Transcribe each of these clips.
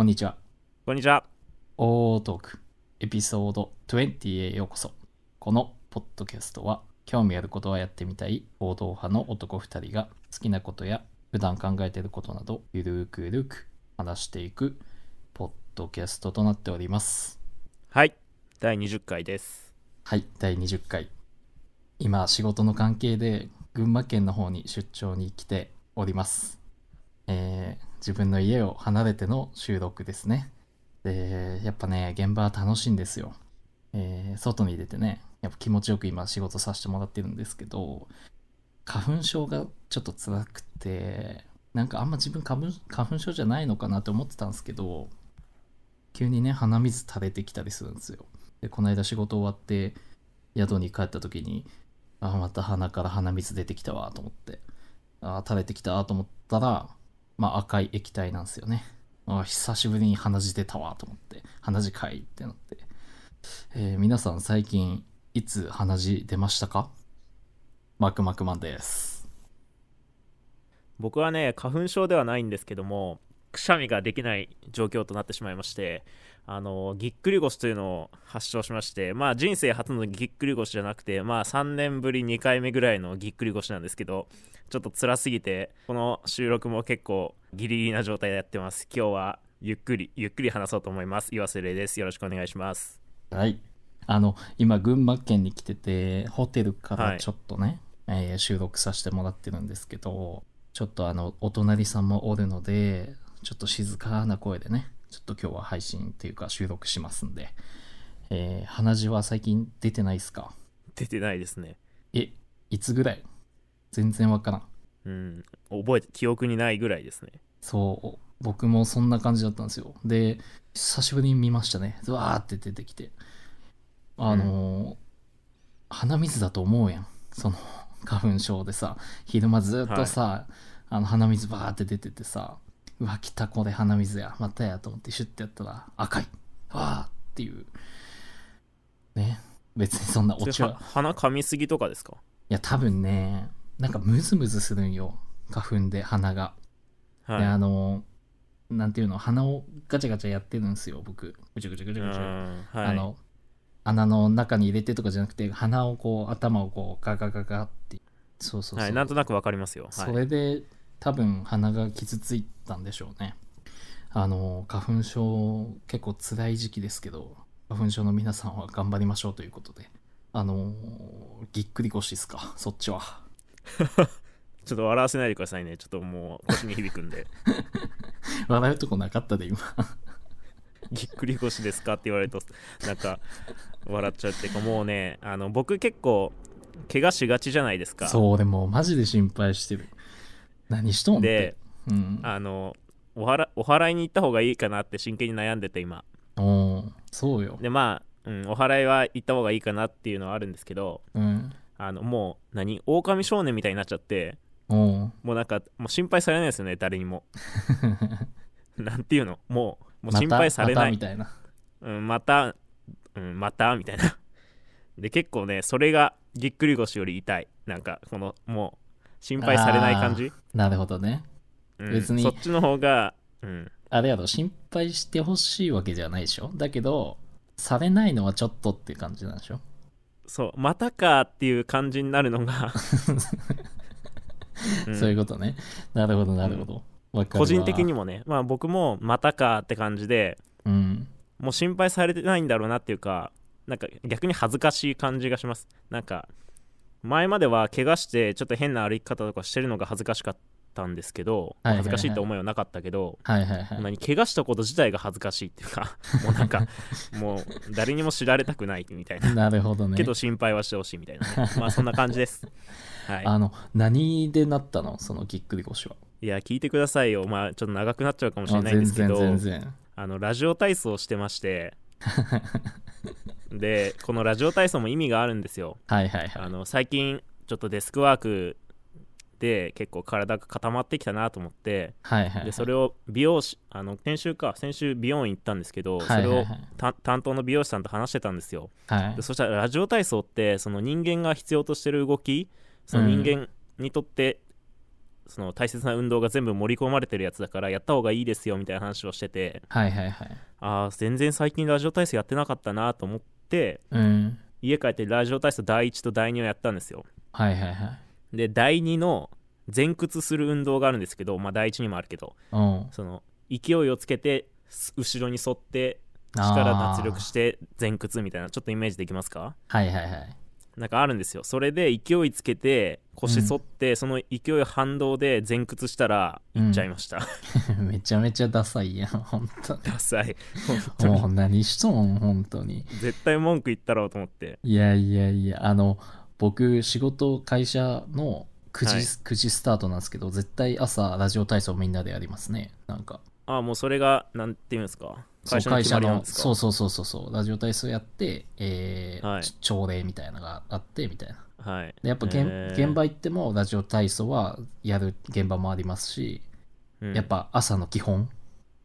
こんにちは。こんにちは。オートークエピソード20へようこそ。このポッドキャストは興味あることはやってみたい報道派の男2人が好きなことや普段考えていることなどゆるくゆるく話していくポッドキャストとなっております。はい。第20回です。はい、第20回。今仕事の関係で群馬県の方に出張に来ております。えー自分の家を離れての収録ですね。で、やっぱね、現場は楽しいんですよ。えー外に出てね、やっぱ気持ちよく今仕事させてもらってるんですけど、花粉症がちょっと辛くて、なんかあんま自分花粉症じゃないのかなって思ってたんですけど、急にね、鼻水垂れてきたりするんですよ。で、この間仕事終わって、宿に帰った時に、あ、また鼻から鼻水出てきたわと思って、あ、垂れてきたと思ったら、まあ赤い液体なんですよね。あ久しぶりに鼻血出たわと思って、鼻血かいってなって。えー皆さん最近いつ鼻血出ましたか？マクマクマンです。僕はね、花粉症ではないんですけども、くしゃみができない状況となってしまいまして、あの、ぎっくり腰というのを発症しまして、まあ人生初のぎっくり腰じゃなくて、まあ3年ぶり2回目ぐらいのぎっくり腰なんですけど、ちょっと辛すぎて、この収録も結構ギリギリな状態でやってます。今日はゆっくり、ゆっくり話そうと思います。岩瀬礼です。よろしくお願いします。はい。あの、今、群馬県に来てて、ホテルからちょっとね、えー収録させてもらってるんですけど、ちょっとあの、お隣さんもおるので、ちょっと静かな声でね、ちょっと今日は配信っていうか収録しますんで、えー鼻血は最近出てないっすか？出てないですね。え、いつぐらい？全然わからん。うん。覚えて、記憶にないぐらいですね。そう、僕もそんな感じだったんですよ。で、久しぶりに見ましたね。ずわーって出てきて。あのー鼻水だと思うやん。その、花粉症でさ、昼間ずっとさ、あの鼻水バーって出ててさ、うわ、来たこれ鼻水や、またやと思ってシュッてやったら赤い。わーっていう。ね。別にそんなオチは。鼻噛みすぎとかですか？いや、多分ね、なんかムズムズするんよ。花粉で鼻が。はい。であのなんていうの鼻をガチャガチャやってるんですよ僕ぐちゃぐちゃぐちゃぐちゃ、うんはい、あの穴の中に入れてとかじゃなくて鼻をこう頭をこうガガガガってそうそうそう、はい、なんとなくわかりますよ。はい、それで多分鼻が傷ついたんでしょうね。あの花粉症結構辛い時期ですけど花粉症の皆さんは頑張りましょうということで。あのぎっくり腰ですか？そっちは。ちょっと笑わせないでくださいね。ちょっともう腰に響くんで。笑うとこなかったで今。ぎっくり腰ですか？って言われると、なんか笑っちゃうっていうか、もうね、あの僕結構、怪我しがちじゃないですか。そうでもマジで心配してる何しとんで、うんあのお祓お祓いに行った方がいいかなって真剣に悩んでて今。おーそうよ。で、まあ、うん、お祓いは行った方がいいかなっていうのはあるんですけど、うん。あのもう何？狼少年みたいになっちゃってもうなんかもう心配されないですよね誰にも なんていうの？もうもう心配されないまたみたいな。うん、また、うん、また？みたいな。で、結構ね、それがぎっくり腰より痛い。なんか、この、もう、心配されない感じ？なるほどね。うん別にそっちの方が、うん、あれやろ、心配してほしいわけじゃないでしょ？だけど、されないのはちょっとっていう感じなんでしょ？そう、またかっていう感じになるのが、うんそういうことね。なるほど、なるほど。わかるわ個人的にもね、まあ僕もまたかって感じで、うん。もう心配されてないんだろうなっていうか、なんか逆に恥ずかしい感じがします。なんか、前までは怪我してちょっと変な歩き方とかしてるのが恥ずかしかったんですけど、はいはいはい恥ずかしいって思いはなかったけど、はいはいはい。何怪我したこと自体が恥ずかしいっていうかもうなんか もう誰にも知られたくないみたいななるほどね。けど心配はしてほしいみたいなねまあそんな感じです はいあの、何でなったの？そのぎっくり腰は。いや聞いてくださいよまあちょっと長くなっちゃうかもしれあないんですけど。あのラジオ体操をしてまして でこのラジオ体操も意味があるんですよ。はいはいはい。あの最近ちょっとデスクワークで結構体が固まってきたなと思ってはいはいはい。でそれを美容師あの先週か先週美容院行ったんですけど、はいはいはい。それをた担当の美容師さんと話してたんですよ。はい。でそしたらラジオ体操ってその人間が必要としてる動きその人間にとってその大切な運動が全部盛り込まれてるやつだからやった方がいいですよみたいな話をしててはいはいはい。ああ全然最近ラジオ体操やってなかったなと思ってうん。家帰ってラジオ体操第1と第2をやったんですよ。はいはいはい。で第2の前屈する運動があるんですけどまあ第1にもあるけどうん。その勢いをつけてす後ろに沿って力脱力して前屈みたいなちょっとイメージできますか？はいはいはいなんかあるんですよ。それで勢いつけて腰反って、その勢い反動で前屈したらいっちゃいました、めちゃめちゃダサいやん本当に。ダサい。もう何しとん本当に。絶対文句言ったろうと思って。いやいやいやあの僕仕事会社の9時,、はい。9時スタートなんですけど絶対朝ラジオ体操みんなでやりますね。なんかああもうそれがなんていうんですか？会社の決まりなんですか？そうそうそうそうそう。ラジオ体操やって、えーはい。ち朝礼みたいなのがあってみたいな。はい。でやっぱ現,、へー。現場行ってもラジオ体操はやる現場もありますし、うん。やっぱ朝の基本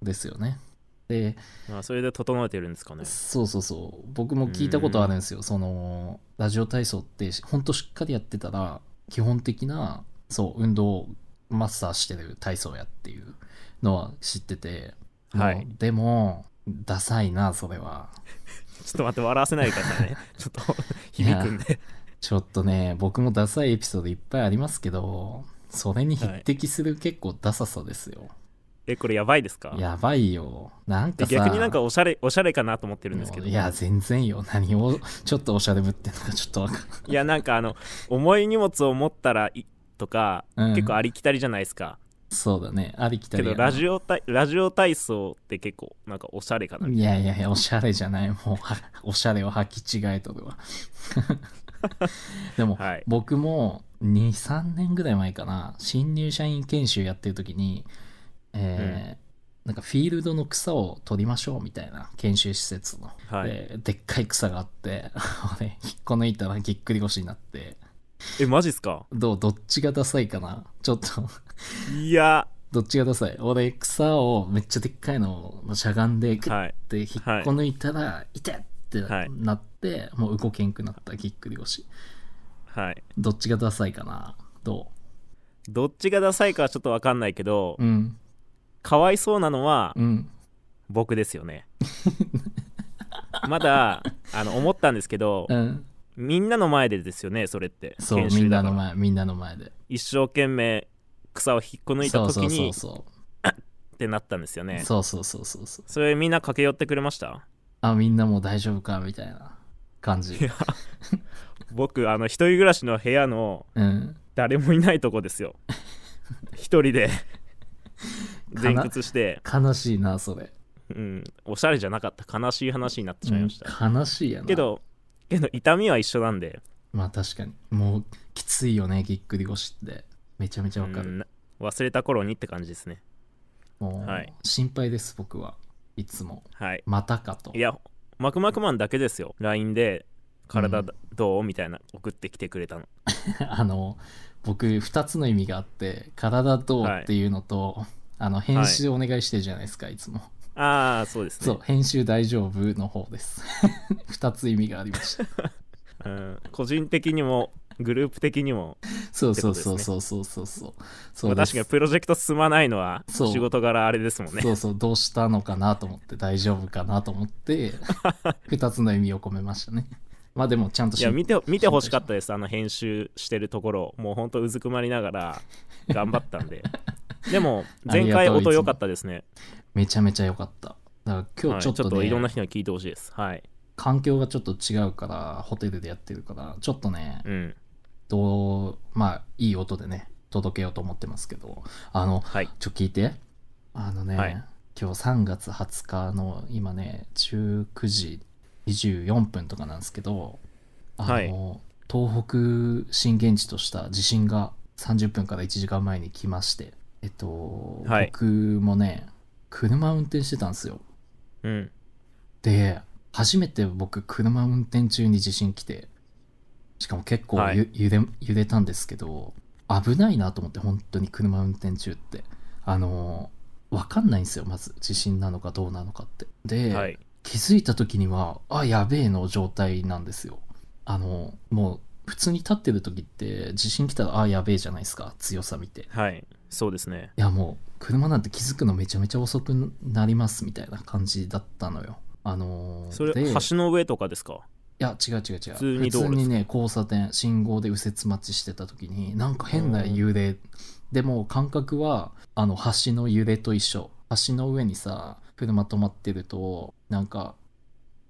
ですよね。でまあそれで整えてるんですかね。そうそうそう。僕も聞いたことあるんですよ。そのラジオ体操ってほんとしっかりやってたら基本的なそう運動をマスターしてる体操やっていうのは知ってて、はい。でもダサいなそれは。ちょっと待って笑わせないでくださいね。ちょっと響くんで。ちょっとね僕もダサいエピソードいっぱいありますけどそれに匹敵する結構ダサさですよ、えこれやばいですか？やばいよ。なんか逆になんかおしゃれおしゃれかなと思ってるんですけど。いや全然よ。何を ちょっとおしゃれぶってんのかちょっとわかんない。いやなんかあの重い荷物を持ったらいとか、うん。結構ありきたりじゃないですかそうだね。ありきたけどりやな。ラジオ体ラジオ体操って結構なんかおしゃれかないやいやいやおしゃれじゃない。もうは おしゃれを履き違えとるわ。でも、はい。僕も23年ぐらい前かな。新入社員研修やってる時にえーなんかフィールドの草を取りましょうみたいな研修施設の、はい。ででっかい草があって 俺引っこ抜いたらぎっくり腰になって えマジっすか？どうどっちがダサいかな？ちょっと。いや。どっちがダサい？俺草をめっちゃでっかいのをしゃがんでグッはい。て引っこ抜いたら「痛っ!」ってはい。なって、もう動けんくなったぎっくり腰。はい。どっちがダサいかな？どどっちがダサいかはちょっと分かんないけど、ううん。かわいそうなのはうん。僕ですよね。まだあの思ったんですけど、うんみんなの前でですよねそれって。そう研みんなの前みんなの前で。一生懸命草を引っこ抜いた時そうにそうそってなったんですようね。そうそうそうそうそう。それみんな駆け寄ってくれました？あみんなもう大丈夫か？みたいな感じ。僕あの一人暮らしの部屋のうん。誰もいないとこですよ。一人で。前屈して、悲しいなそれ、うん、おしゃれじゃなかった。悲しい話になってしまいました、うん悲しいやな。けどけど痛みは一緒なんで。まあ確かに。もうきついよねぎっくり腰って。めちゃめちゃわかる、うん忘れた頃にって感じですね。もう、はい心配です僕は。いつも。はい。またかと。いやマクマクマンだけですよ。LINE で体どう？みたいな送ってきてくれたの。あの僕2つの意味があって体どう？っていうのと、あの編集お願いしてるじゃないですか、い、つもああそうですね。そう編集大丈夫の方です。2つ意味がありました。うん、個人的にもグループ的にも、そうそうそうそうそうそうそう。そまあ、う確かにプロジェクト進まないのは仕事柄あれですもんね。そうそうどうしたのかなと思って大丈夫かなと思って 2つの意味を込めましたね。まあでもちゃんといや見て見てほしかったでですあの編集してるところもうほんとうずくまりながら頑張ったんで。でも前回音良かったですねめちゃめちゃ良かった。だから今はい日ちょっとね、いろんな人に聞いてほしいです。はい。環境がちょっと違うからホテルでやってるからちょっとねうん。どうまあいい音でね届けようと思ってますけどあのはい。ちょ聞いて。あのね、はい。今日3月20日の今ね19時24分とかなんですけどあの、はい。東北震源地とした地震が30分から1時間前に来ましてえっと、はい。僕もね車運転してたんですよ。うん。で初めて僕車運転中に地震来てしかも結構ゆ、はい。揺れ揺れたんですけど危ないなと思って本当に車運転中って。あの分かんないんですよまず地震なのかどうなのかって。で、はい。気づいた時にはあやべえの状態なんですよ。あのもう普通に立ってる時って地震来たらああやべえじゃないですか強さ見て。いはい。そうですね。やもう車なんて気づくのめちゃめちゃ遅くなりますみたいな感じだったのよ。あのーそれで橋の上とかですか？いや違う違う違う。普通に道路ですか？ね交差点信号で右折待ちしてた時になんか変な揺れ。でも感覚はあの橋の揺れと一緒。橋の上にさ車止まってるとなんか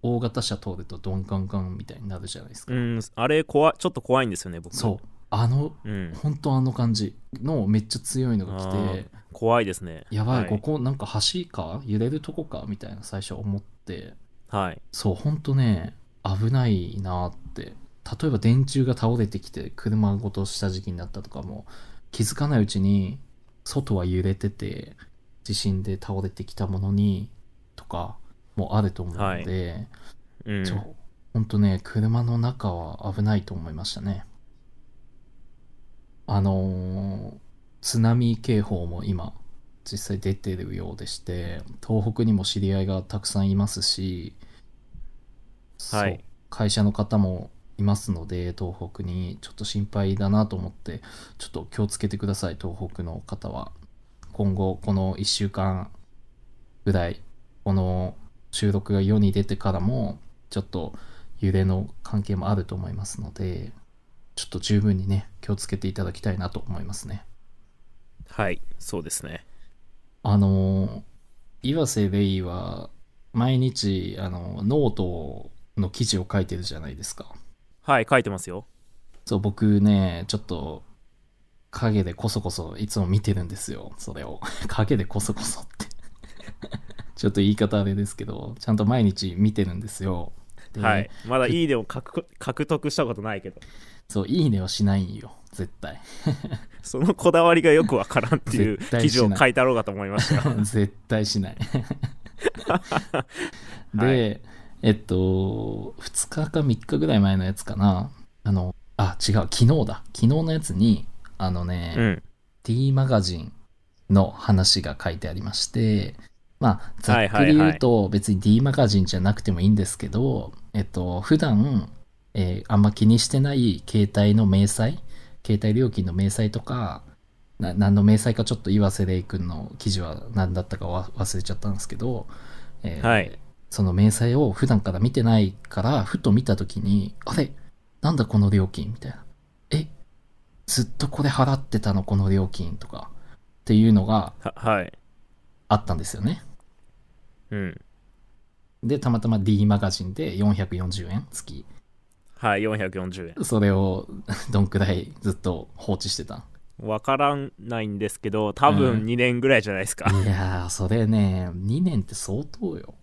大型車通るとドンカンカンみたいになるじゃないですか、うんあれ怖いちょっと怖いんですよね僕。そう。あのう、ん、本当あの感じのめっちゃ強いのが来あてー怖いですね。やばい、はい。ここなんか橋か？揺れるとこか？みたいな最初思って。はい。そうほんとね危ないなって。例えば電柱が倒れてきて車ごとした時期になったとかも気づかないうちに外は揺れてて地震で倒れてきたものにとかもあると思うので、うん。そうほんとね車の中は危ないと思いましたね。あのー津波警報も今実際出てるようでして東北にも知り合いがたくさんいますし、はい。会社の方もいますので東北にちょっと心配だなと思ってちょっと気をつけてください東北の方は。今後この1週間ぐらいこの収録が世に出てからもちょっと揺れの関係もあると思いますのでちょっと十分にね気をつけていただきたいなと思いますねはいそうですね。あの岩瀬レイは毎日あのノートの記事を書いてるじゃないですか。はい書いてますよ。そう僕ねちょっと影でこそこそいつも見てるんですよそれを。影でこそこそって。ちょっと言い方あれですけどちゃんと毎日見てるんですよ。ではいまだいいねを獲獲得したことないけど。そういいねはしないんよ絶対。そのこだわりがよくわからんっていう記事を書いてあろうかと思いましたよ。絶対しない。で、はい。えっと2日か3日ぐらい前のやつかな。あのあ違う昨日だ。昨日のやつにあのね、うん。D マガジンの話が書いてありまして、まあ、ざっくりはい。はいはい言うと別に D マガジンじゃなくてもいいんですけど、えっと、普段、えーあんま気にしてない携帯の明細、携帯料金の明細とか、な何の明細かちょっと岩瀬レイ君の記事は何だったかわ忘れちゃったんですけど、えーはいその明細を普段から見てないから、ふと見たときに、あれ？なんだこの料金？みたいな。え？ずっとこれ払ってたのこの料金とかっていうのがははいあったんですよね。うんで、たまたま D マガジンで440円月。はい440円それを どんくらいずっと放置してたわからないんですけど多うん分2年ぐらいじゃないですか、いやー、それね、2年って相当よ。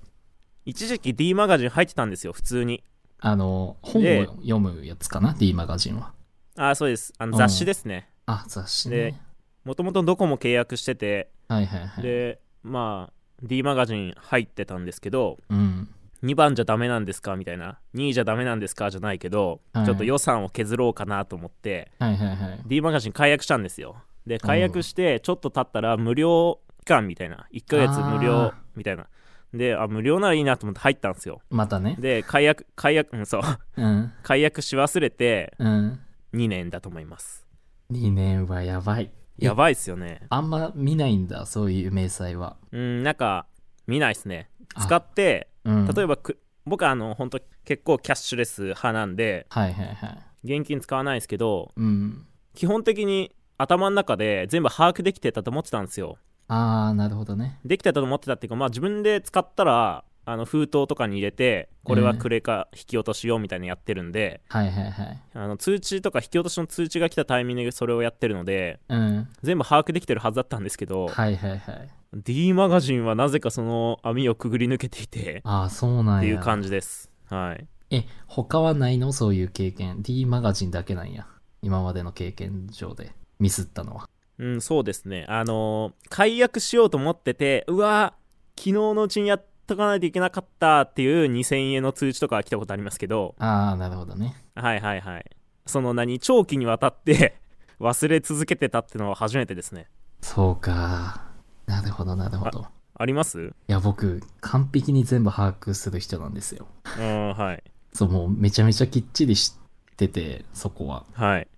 一時期 D マガジン入ってたんですよ普通にあの、本でを読むやつかな、D マガジンは。ああそうですあのうん雑誌ですねあ、雑誌でね。もともとドコモ契約しててはいはいはい。でまあ D マガジン入ってたんですけどうん。2番じゃダメなんですか？みたいな。2位じゃダメなんですか？じゃないけど、はい。ちょっと予算を削ろうかなと思って。はいはいはい。D マガジン解約したんですよ。で解約してちょっと経ったら無料期間みたいな。1ヶ月無料あみたいな。であ無料ならいいなと思って入ったんですよ。またね。で解約解約うんそう。うん。解約し忘れてうん。2年だと思います。2年はやばい。えやばいっすよね。あんま見ないんだ、そういう明細は。うんなんか見ないっすね。あ。使ってうん。例えばく僕はあの本当結構キャッシュレス派なんではいはいはい。現金使わないんですけどうん。基本的に頭の中で全部把握できてたと思ってたんですよあー、なるほどね。できてたと思ってたっていうかまあ自分で使ったらあの封筒とかに入れてこれはクレカ引き落としようみたいなのやってるんで、はいはいはい。あの通知とか引き落としの通知が来たタイミングでそれをやってるのでうん。全部把握できてるはずだったんですけど、はいはいはい。D マガジンはなぜかその網をくぐり抜けていてあー、そうなんや。っていう感じですはいえ、他はないの？そういう経験。D マガジンだけなんや。今までの経験上で。ミスったのは。うんそうですねあのー解約しようと思っててうわ昨日のうちにやっとかないといけなかったっていう2000円の通知とかは来たことありますけどあー、なるほどね。はいはいはいその何？長期にわたって 忘れ続けてたってのは初めてですねそうか。なるほどなるほど。あります？いや、僕、完璧に全部把握する人なんですよ。うんはいそう、もうめちゃめちゃきっちりしてて、そこは。はい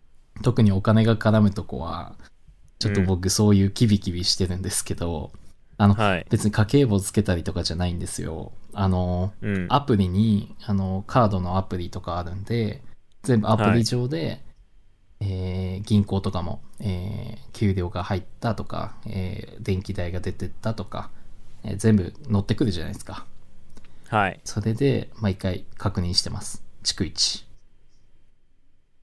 特にお金が絡むとこは、ちょっと僕そういうキビキビしてるんですけど、あの、はい別に家計簿つけたりとかじゃないんですよ。あの、うんアプリに、あの、カードのアプリとかあるんで、全部アプリ上で、えー銀行とかも、えー給料が入ったとか、えー電気代が出てったとか、えー全部乗ってくるじゃないですか。はいそれで、毎回確認してます。逐一。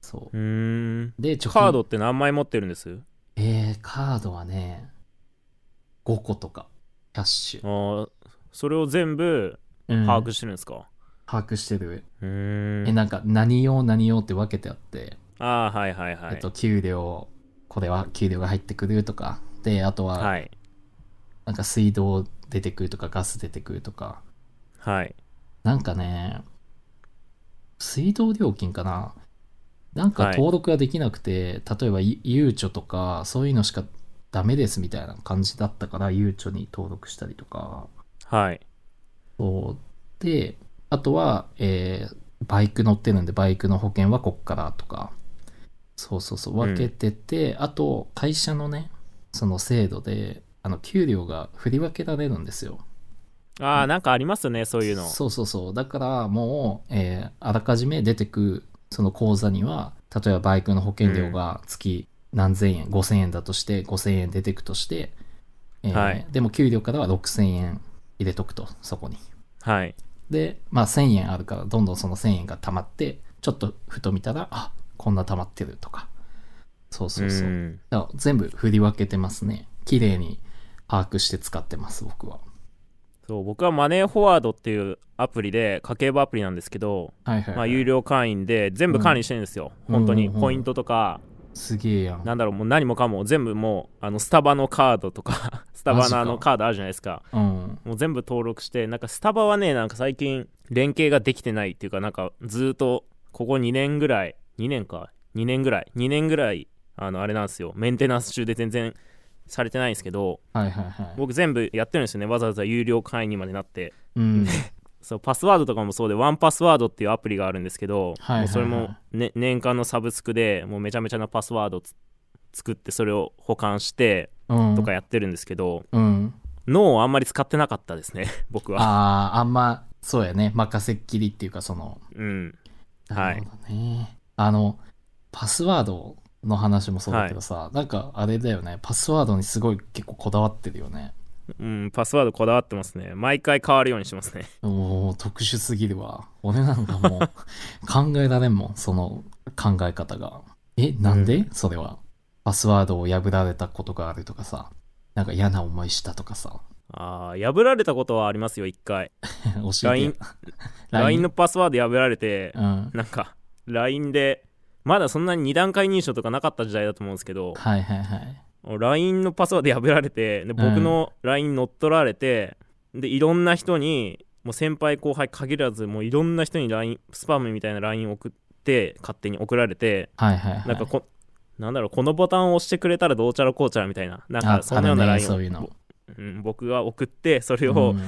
そうう。ーんで、カードって何枚持ってるんです？えー、カードはね、5個とか、キャッシあュ。ーそれを全部うん把握してるんですか、把握してる。え、なんか、何用何用って分けてあって、ああはいはいはい、えっと、給料、これは給料が入ってくるとか、で、あとは、はい。なんか水道出てくるとか、ガス出てくるとか、はい。なんかね、水道料金かな。なんかはい。登録ができなくて、例えばゆゆうちょとか、そういうのしかダメですみたいな感じだったから、ゆうちょに登録したりとか、はい。そう。で、あとは、えーバイク乗ってるんで、バイクの保険はこっからとか、そうそうそう、分けてて、あと、会社のね、その制度で、あの、給料が振り分けられるんですよ。ああなんかありますよねそういうの。そうそうそう。だから、もう、えーあらかじめ出てく、その口座には、例えばバイクの保険料が月何千円、5000円だとして、5000円出てくとして、えーはい。でも給料からは6000円入れとくと、そこに。はい。で、まあ1000円あるから、どんどんその1000円が溜まって、ちょっとふと見たら、あ、こんな溜まってるとか。そうそうそう。んだから全部振り分けてますね。綺麗に把握して使ってます、僕は。そう僕はマネーフォワードっていうアプリで家計簿アプリなんですけど、はいはい、はい。まあ、有料会員で全部管理してるんですよ、うん本当にうんうんうんポイントとか、すげえやん。なんだろうもう何もかも全部もうあのスタバのカードとか スタバのあのカードあるじゃないですかうん。もう全部登録してなんかスタバはねなんか最近連携ができてないっていうかなんかずーっとここ2年ぐらい2年か2年ぐらい2年ぐらいあのあれなんですよメンテナンス中で全然されてないんですけどはいはいはい。僕全部やってるんですよねわざわざ有料会員にまでなってうん。そうパスワードとかもそうでワンパスワードっていうアプリがあるんですけど、はいはいはいもうそれも、ね、年間のサブスクでもうめちゃめちゃなパスワードつ作ってそれを保管してうん。とかやってるんですけど、うん。脳をあんまり使ってなかったですね 僕はああ、あんま、そうやね。任せっきりっていうか、その、うんはいなるほどね。あの、パスワードの話もそうだけどさ、なんかあれだよね。パスワードにすごい結構こだわってるよね。うん、パスワードこだわってますね。毎回変わるようにしますね。おお特殊すぎるわ。俺なんかもう 考えられんもん、その考え方が。え、なんで、それは。パスワードを破られたことがあるとかさ、なんか嫌な思いしたとかさ、ああ、破られたことはありますよ、一回。教えて。LINE のパスワード破られて、うん。なんか、LINE で、まだそんなに2段階認証とかなかった時代だと思うんですけど、はいはいはい。LINE のパスワード破られて、で僕の LINE 乗っ取られて、で、いろんな人に、もう先輩後輩限らず、もういろんな人に LINE、スパムみたいな LINE 送って、勝手に送られて、はいはいはい。なんかこ、なんだろう、このボタンを押してくれたらどうちゃらこうちゃらみたいな、なんあかそんなような LINE を、そういうのうん、僕が送って、それをうん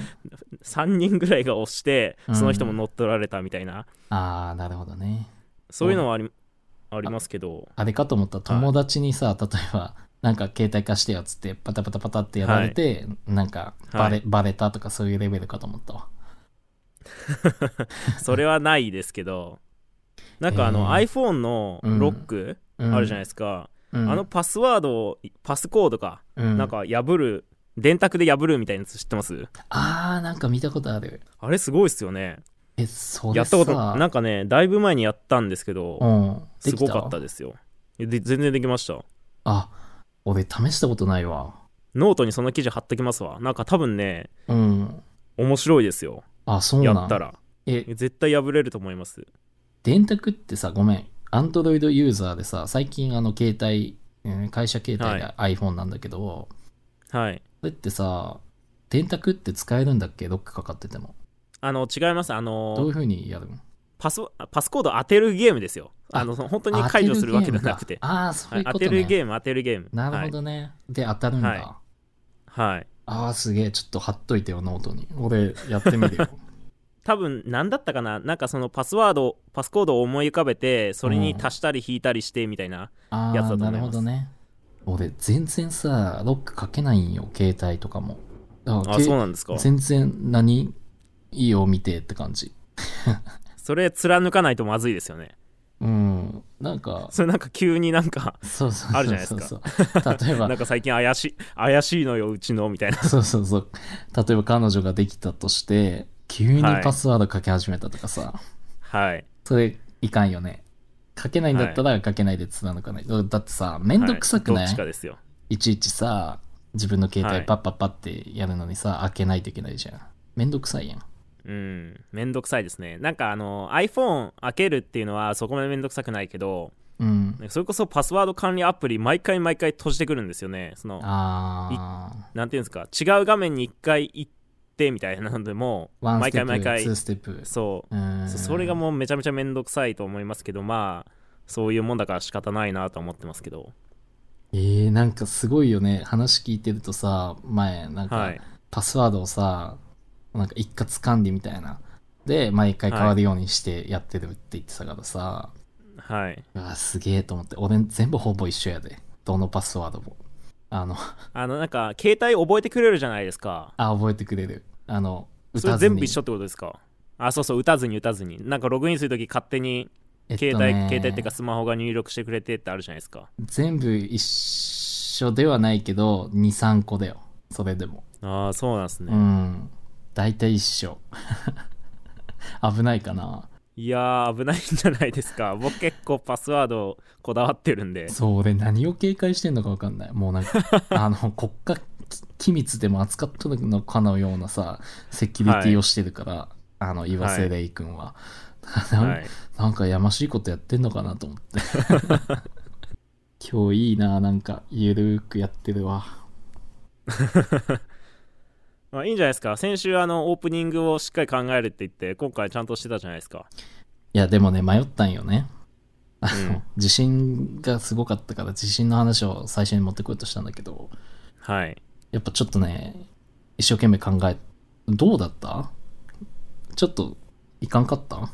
3人ぐらいが押して、うんその人も乗っ取られたみたいな、ああ、なるほどね。そういうのはありありますけど、あれかと思ったら友達にさ、例えば、なんか携帯貸してよっつって、パタパタパタってやられて、なんかバレ、はい。バレたとかそういうレベルかと思ったわ。それはないですけど、なんかあの、え iPhone のロックうん。あるじゃないですか、うん。あのパスワードを、パスコードか、うん。なんか破る、電卓で破るみたいなやつ知ってます？あー、なんか見たことある。あれすごいっすよね。え、そやったこと、なんかね、だいぶ前にやったんですけど、うん。すごかったですよ。で全然できました。あ、俺試したことないわ。ノートにその記事貼っときますわ。なんか多分ね、うん。面白いですよ。あ、そうなんやったら。え、絶対破れると思います。電卓ってさ、ごめん。アンドロイドユーザーでさ、最近あの携帯、うん会社携帯が iPhone なんだけど、はい。それってさ、電卓って使えるんだっけ？ロックかかってても。あの、違います。あのどういう風にやるの？パス、パスコード当てるゲームですよ。あの、本当に解除するわけじゃなくて。ああー、そうはい当いうことね。てるゲーム、当てるゲーム。なるほどね。で、当たるんだ。はいはい。はい。ああ、すげえ。ちょっと貼っといてよ、ノートに。俺、やってみるよ。多分何だったかな？なんかそのパスワードパスコードを思い浮かべてそれに足したり引いたりしてみたいな、あやつだと思いますあなるほどね俺全然さロックかけないんよ携帯とかもあけそうなんですか全然何？いいよ見てって感じ。それ貫かないとまずいですよね。うん。なんかそれなんか急になんかあるじゃないですか。そう例えば なんか最近怪しい怪しいのようちのみたいな。そうそうそう。例えば彼女ができたとして急にはいパスワードかけ始めたとかさ、はい。それいかんよね。かけないんだったらかけないで貫かな。い、だだってさめんどくさくない、はい。ちかですよ。いちいちさ自分の携はい。帯パッパッパってやるのにさ、開けないといけないじゃん。めんどくさいやんうん。めんどくさいですね。なんかあの iPhone 開けるっていうのはそこまでめんどくさくないけどうん。それこそパスワード管理アプリ毎回毎回閉じてくるんですよね。そのあなんていうんですか違う画面に1回行ってみたいなのでも毎回毎回ツーステップ。そう。うん。そそれがもうめちゃめちゃめんどくさいと思いますけどまあそういうもんだから仕方ないなと思ってますけど。えー、なんかすごいよね。話聞いてるとさ前なんかはい。パスワードをさなんか一括管理みたいな。で毎回変わるようにしてやってるって言ってたからさ、はい。うわすげえと思って。俺全部ほぼ一緒やで。どのパスワードも。あのあの、なんか、携帯覚えてくれるじゃないですか。あ覚えてくれる。あのそれ全部一緒ってことですか？あ、そうそう、打たずに打たずに。なんか、ログインするとき勝手に携帯、えっとね。携帯っていうかスマホが入力してくれてってあるじゃないですか。全部一緒ではないけど23個だよ。それでも。ああ、そうなんですね。うん大体一緒。危ないかな。いやー、危ないんじゃないですか。僕結構パスワードこだわってるんで。そう俺何を警戒してんのか分かんない。もうなんか あの国家機密でも扱っとるのかのようなさセキュリティをしてるから、あの岩瀬レイ君は、なんはい。なんかやましいことやってんのかなと思って。今日いいななんかゆるーくやってるわまあ、いいんじゃないですか。先週、あの、オープニングをしっかり考えるって言って、今回ちゃんとしてたじゃないですか。いやでもね迷ったんよね。あの、うん。地震がすごかったから地震の話を最初に持ってこようとしたんだけど。はい。やっぱちょっとね一生懸命考えどうだった？ちょっといかんかった？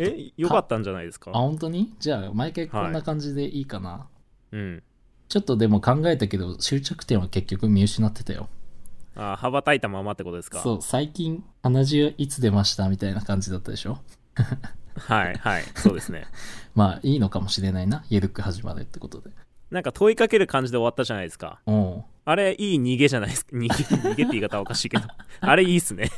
え、よかったんじゃないですか？あ本当に？じゃあ毎回こんな感じでいいかな、うん。ちょっとでも考えたけど終着点は結局見失ってたよあ羽ばたいたままってことですか？そう最近鼻血いつ出ましたみたいな感じだったでしょ？はい、はい。そうですね。まあいいのかもしれないなゆるく始まるってことでなんか問いかける感じで終わったじゃないですか。あれ、いい逃げじゃないですか？逃げ、逃げって言い方はおかしいけど。あれいいっすね。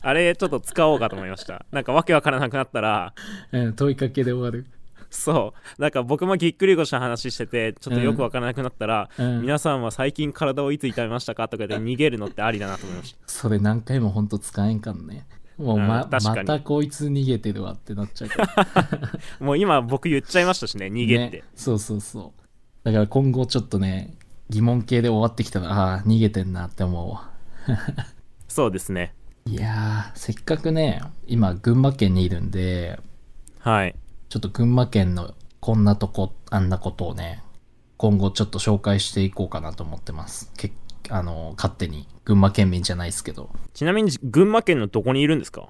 あれ、ちょっと使おうかと思いました。なんかわけわからなくなったら、うん問いかけで終わるそう。なんか僕もぎっくり腰の話してて、ちょっとよくわからなくなったら、うん皆さんは最近体をいつ痛めましたかとかで逃げるのってありだなと思いました。それ何回もほんと使えんかんねもうま,、またこいつ逃げてるわってなっちゃうから もう今僕言っちゃいましたしね、逃げって。ね、そうそうそうだから今後ちょっとね疑問系で終わってきたらああー逃げてんなって思うわ そうですね。いやーせっかくね今群馬県にいるんではい。ちょっと群馬県のこんなとこあんなことをね今後ちょっと紹介していこうかなと思ってますけあの勝手に群馬県民じゃないですけどちなみに群馬県のどこにいるんですか？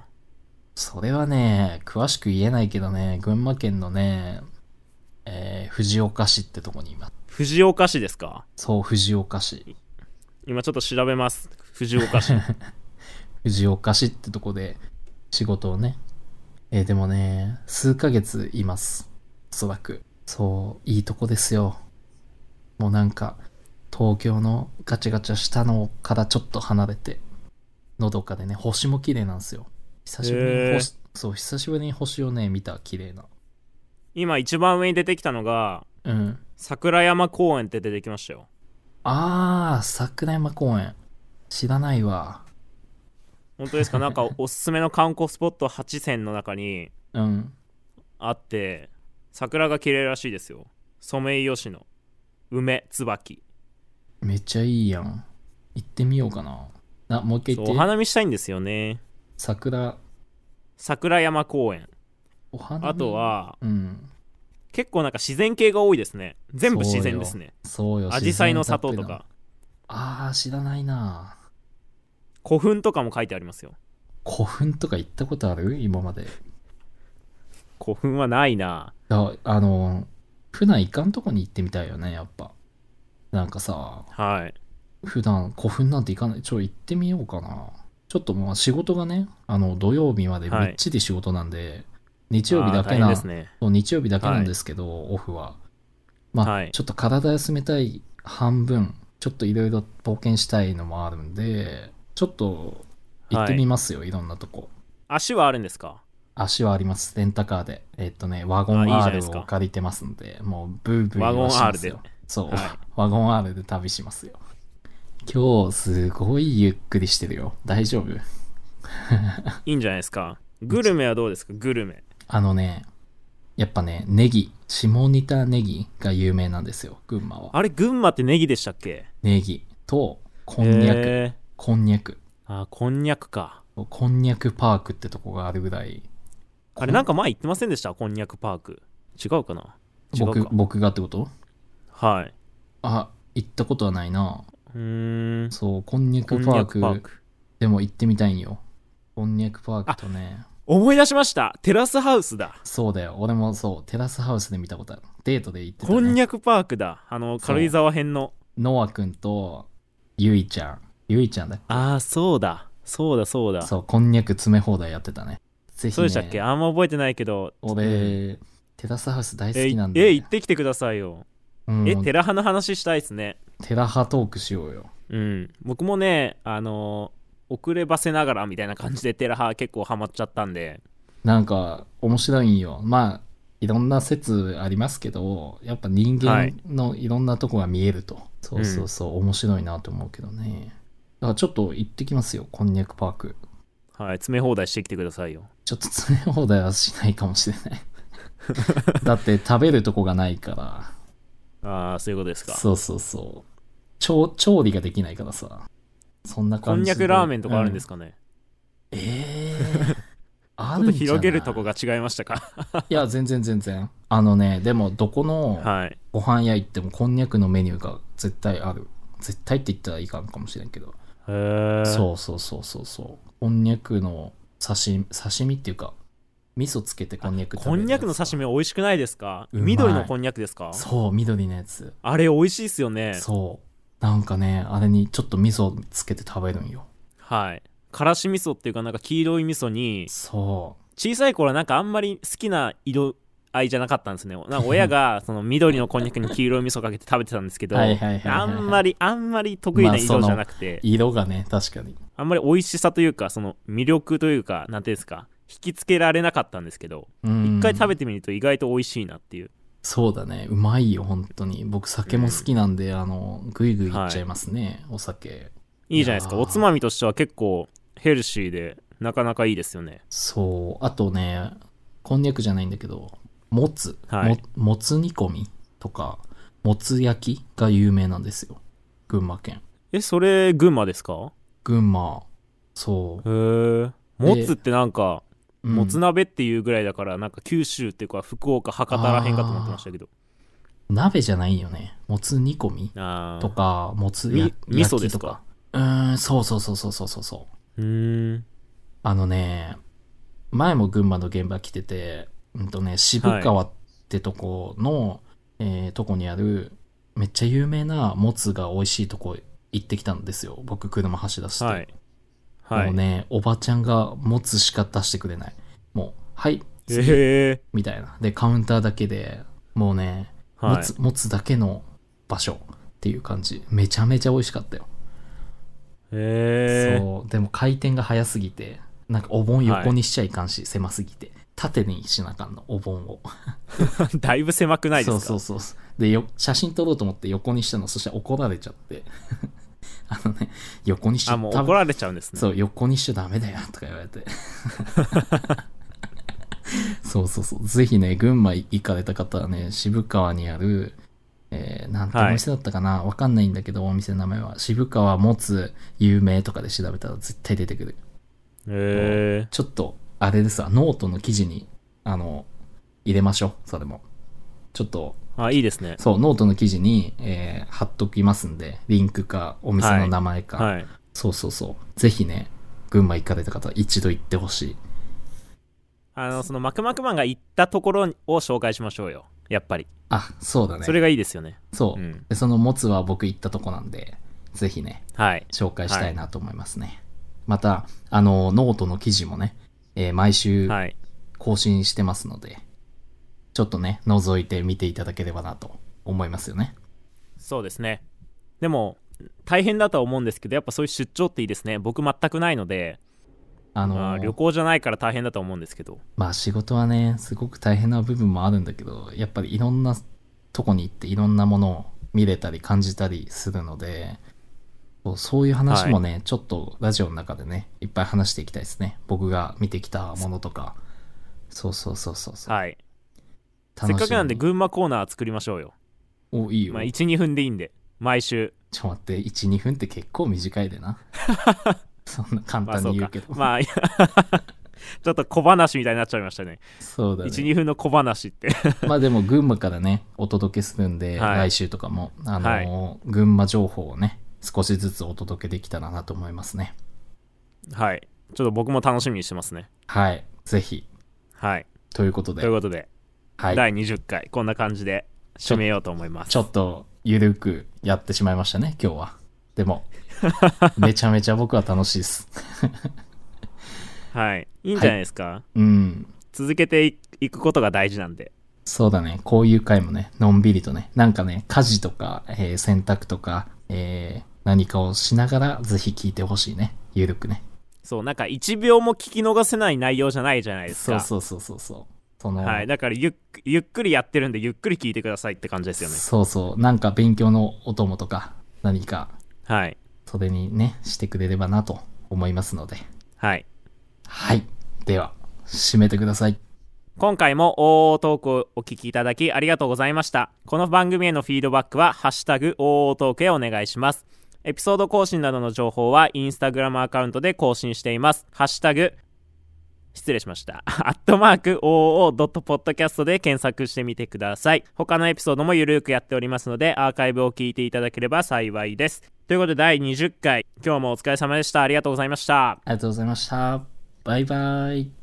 それはね詳しく言えないけどね群馬県のね、えー藤岡市ってとこにいます藤岡市ですか？そう藤岡市今ちょっと調べます。藤岡市。藤岡市ってとこで仕事をね。えーでもね、数ヶ月います。おそらく。そう、いいとこですよ。もうなんか、東京のガチャガチャしたのからちょっと離れて、のどかでね、星も綺麗なんですよ。久しぶりに星、そう、久しぶりに星をね、見た綺麗な。今一番上に出てきたのが、うん。桜山公園って出てきましたよ。あー、桜山公園。知らないわ。本当ですか？なんか おすすめの観光スポット8選の中にうん。あって、桜が綺麗らしいですよ。ソメイヨシノ、梅、椿。めっちゃいいやん。行ってみようかな。あ、もう一回そうお言って。花見したいんですよね。桜、桜山公園。お花見あと、は、うん。結構なんか自然系が多いですね。全部自然ですね。そうよ。アジサイの里と。か、あー、知らないな。古墳とかも書いてありますよ。古墳とか行ったことある？今まで。古墳はないな。ああの、普段行かんとこに行ってみたいよね、やっぱ。なんかさ、はい。普段古墳なんて行かない？ちょ、行ってみようかな。ちょっとまあ仕事がね、あの、土曜日まではいみっちり仕事なんで、日曜日だけな、ね。そう日曜日だけなんですけど、オフは。まあ、はいちょっと体休めたい半分、ちょっといろいろ冒険したいのもあるんで、ちょっと行ってみますよ、い、ろんなとこ。足はあるんですか？足はあります、レンタカーで。えっとね、ワゴンあいいじゃない R ですかを借りてますんで、もうブーブーワゴン言わしますよ R で？そう、はいワゴン R で旅しますよ。今日、すごいゆっくりしてるよ。大丈夫？いいんじゃないですか？グルメはどうですか？グルメ。あのね、やっぱね、ネギ、下仁田ネギが有名なんですよ、群馬は。あれ、群馬ってネギでしたっけ？ネギと、こんにゃく、へーこんにゃく。あ、こんにゃくか。こんにゃくパークってとこがあるぐらい。あれ、なんか前言ってませんでした？こんにゃくパーク。違うかな？僕僕がってこと？はい。あ、行ったことはないな。うーん。そう、こんにゃくパークくパーク。でも行ってみたいんよ。こんにゃくパークとね。思い出しましたテラスハウスだそうだよ。俺もそう、テラスハウスで見たことある。デートで行ってた、ね。こんにゃくパークだあの軽井沢編のノアくんと、ゆいちゃん。ゆいちゃんだっけああそうだそうだそうだそそう、こんにゃく詰め放題やってたね。ぜひ、ね。うでしたっけ？あんま覚えてないけど俺、テラスハウス大好えきなんで。え行ってきてくださいよ、うん、えテラハの話したいですねテラハトークしようよ。うん僕もねあのー遅ればせながらみたいな感じでテラハ結構ハマっちゃったんでなんか、面白いんよ。まあ、いろんな説ありますけど、やっぱ人間のいろんなとこが見えると。そうそうそう、面白いなと思うけどね。だからちょっと行ってきますよ、こんにゃくパーク。はい詰め放題してきてくださいよちょっと詰め放題はしないかもしれない。だって食べるとこがないから。ああそういうことですかそうそうそう。調調理ができないからさ。そんなこ感じで。んにゃくラーメンとかあるんですか、かね、うんええ あちょっとるんじ広げるとこが違いましたかいや、全然全然。あのね、でもどこのはいご飯屋行ってもこんにゃくのメニューが絶対ある。絶対って言ったらいいかんかもしれんけど。へえそうそうそうそうそう。こんにゃくの刺身、刺身っていうか、味噌つけてこんにゃくこんにゃくの刺身身美味しくないですか？緑のこんにゃくですか？そう、緑のやつ。あれ美味しいっすよねそう。なんかね、あれにちょっと味噌つけて食べるんよ。はいからし味噌っていうかなんか黄色い味噌にそ小さい頃はなんかあんまり好きな色合いじゃなかったんですねなんか親が その緑のこんにゃくに黄色い味噌かけて食べてたんですけどはいはいはいはいはいあんまりあんまり得意な色じゃなくて、う。色がね、確かに。あんまり美味しさというかその魅力というかなんていうんですか引きつけられなかったんですけどうん一回食べてみると意外と美味しいなっていうそうだね。うまいよ、本当に。僕、酒も好きなんで、あの、ぐいぐいいっちゃいますね、お酒。いいじゃないですかおつまみとしては結構ヘルシーでなかなかいいですよねそう。あとね、こんにゃくじゃないんだけど、もつ。はいももつ煮込みとか、もつ焼きが有名なんですよ。群馬県。えそれ群馬ですか？群馬。そう。へえもつってなんかうんもつ鍋っていうぐらいだからなんか九州っていうか福岡博多らへんかと思ってましたけど鍋じゃないよね。もつ煮込みあとあか、もつ焼きとかですか？うーん、そうそうそうそうそうそうそう。んあのね、前も群馬の現場来てて、うんとね、渋川ってとこの、えーとこにある、めっちゃ有名なもつが美味しいとこ行ってきたんですよ。僕、車走らせて。はいはいもうね、おばちゃんがもつしか出してくれない。もう、はい、えみたいな。で、カウンターだけで、もうね、はいもつ、もつだけの場所っていう感じ。めちゃめちゃ美味しかったよ。へえそう。でも回転が早すぎて、なんかお盆横にしちゃいかんし、狭すぎて。縦にしなあかんの、お盆を。だいぶ狭くないですか？そうそうそう。でよ、写真撮ろうと思って横にしたの、そしたら怒られちゃって。あのね、横にしちゃあもう怒られちゃうんですねそう、横にしちゃダメだよ、とか言われて。そうそうそう。ぜひね、群馬行かれた方はね、渋川にある、えー、なんてお店だったかな？わ、かんないんだけど、お店の名前は。渋川もつ有名とかで調べたら絶対出てくる。へえちょっと、あれですわ、ノートの記事に、あの、入れましょう、それも。ちょっと、あいいですねそう、ノートの記事に、えー貼っときますんで、リンクか、お店の名前か。はいそうそうそう。ぜひね、群馬行かれた方は一度行ってほしい。あのそのマクマクマンが行ったところを紹介しましょうよやっぱりあ、そうだね。それがいいですよねそう、うんでそのもつは僕行ったとこなんで、ぜひね、はい紹介したいなと思いますね。また、あの、ノートの記事もね、えー毎週はい。更新してますので、ちょっとね、覗いて見ていただければなと思いますよね。そうですね。でも大変だとは思うんですけどやっぱそういう出張っていいですね。僕全くないので、あのーまあ、旅行じゃないから大変だと思うんですけど。まあ仕事はね、すごく大変な部分もあるんだけど、やっぱりいろんなとこに行っていろんなものを見れたり感じたりするので、そうそういう話もね、ちょっとラジオの中でね、いっぱい話していきたいですね。僕が見てきたものとか。そうそうそうそうそう。はいせっかくなんで群馬コーナー作りましょうよ、お、いいよ。まあ、12分でいいんで毎週ちょっと待って、1、2分って結構短いでな。そんな簡単に言うけど。まあ ちょっと小話みたいになっちゃいましたねそうだね。12分の小話って まあでも群馬からね、お届けするんで、はい来週とかも、あのー群馬情報をね、少しずつお届けできたらなと思いますね。はいちょっと僕も楽しみにしてますねはい。ぜひ。はいということでという、ことで、はい。第20回こんな感じで締めようと思いますちょっと、ゆるくやってしまいましたね、今日は。でも、めちゃめちゃ僕は楽しいです。はいいいんじゃないですか、うん。続けていいくことが大事なんでそうだね。こういう回もね、のんびりとね、なんかね、家事とか、えー洗濯とか、えー何かをしながら、ぜひ聞いてほしいね。ゆるくね。そうなんか1秒も聞き逃せない内容じゃないじゃないですかそうそうそうそうそう。その、はい、だからゆっゆっくりやってるんでゆっくり聞いてくださいって感じですよねそうそう。なんか勉強のお供とか、何か、はいそれにね、してくれればなと思いますので。はいはい。では、締めてください。今回も OO トークをお聞きいただきありがとうございましたこの番組へのフィードバックは「ハッシュタグ #OO トーク」へお願いしますエピソード更新などの情報はインスタグラムアカウントで更新していますハッシュタグ失礼しました。アットマーク OO.podcast で検索してみてください。他のエピソードもゆるくやっておりますので、アーカイブを聞いていただければ幸いです。ということで、第20回、今日もお疲れ様でした。ありがとうございました。ありがとうございました。バイバイ。